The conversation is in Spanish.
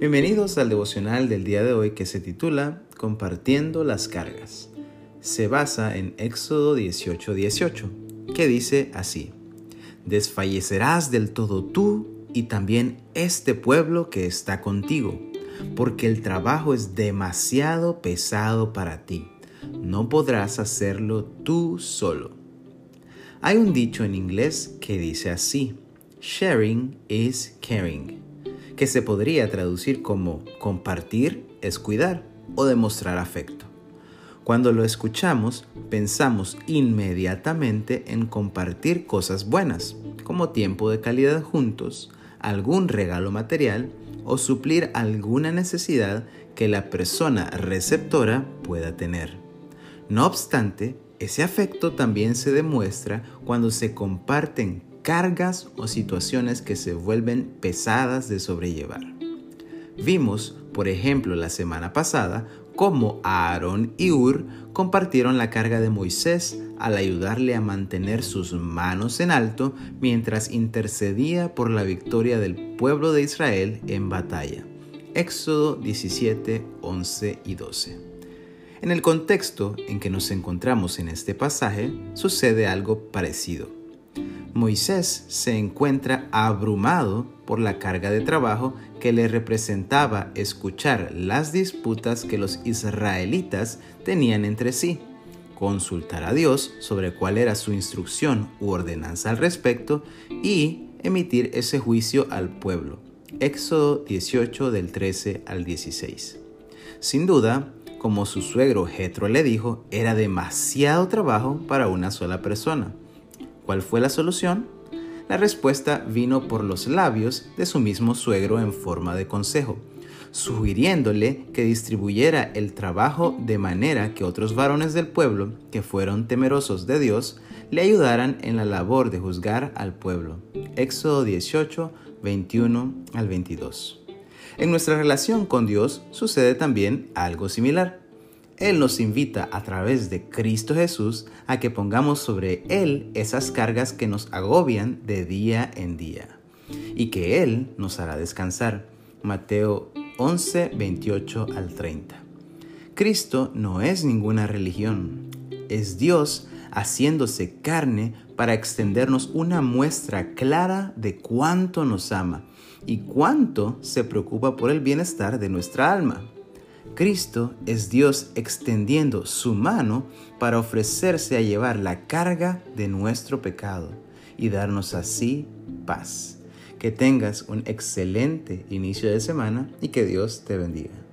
Bienvenidos al devocional del día de hoy que se titula Compartiendo las cargas. Se basa en Éxodo 18:18, 18, que dice así, Desfallecerás del todo tú y también este pueblo que está contigo, porque el trabajo es demasiado pesado para ti. No podrás hacerlo tú solo. Hay un dicho en inglés que dice así, Sharing is caring que se podría traducir como compartir es cuidar o demostrar afecto. Cuando lo escuchamos, pensamos inmediatamente en compartir cosas buenas, como tiempo de calidad juntos, algún regalo material o suplir alguna necesidad que la persona receptora pueda tener. No obstante, ese afecto también se demuestra cuando se comparten cargas o situaciones que se vuelven pesadas de sobrellevar. Vimos, por ejemplo, la semana pasada, cómo Aarón y Ur compartieron la carga de Moisés al ayudarle a mantener sus manos en alto mientras intercedía por la victoria del pueblo de Israel en batalla. Éxodo 17, 11 y 12. En el contexto en que nos encontramos en este pasaje, sucede algo parecido. Moisés se encuentra abrumado por la carga de trabajo que le representaba escuchar las disputas que los israelitas tenían entre sí, consultar a Dios sobre cuál era su instrucción u ordenanza al respecto y emitir ese juicio al pueblo. Éxodo 18 del 13 al 16. Sin duda, como su suegro Jetro le dijo, era demasiado trabajo para una sola persona. ¿Cuál fue la solución? La respuesta vino por los labios de su mismo suegro en forma de consejo, sugiriéndole que distribuyera el trabajo de manera que otros varones del pueblo, que fueron temerosos de Dios, le ayudaran en la labor de juzgar al pueblo. Éxodo 18, 21 al 22. En nuestra relación con Dios sucede también algo similar. Él nos invita a través de Cristo Jesús a que pongamos sobre Él esas cargas que nos agobian de día en día y que Él nos hará descansar. Mateo 11, 28 al 30. Cristo no es ninguna religión, es Dios haciéndose carne para extendernos una muestra clara de cuánto nos ama y cuánto se preocupa por el bienestar de nuestra alma. Cristo es Dios extendiendo su mano para ofrecerse a llevar la carga de nuestro pecado y darnos así paz. Que tengas un excelente inicio de semana y que Dios te bendiga.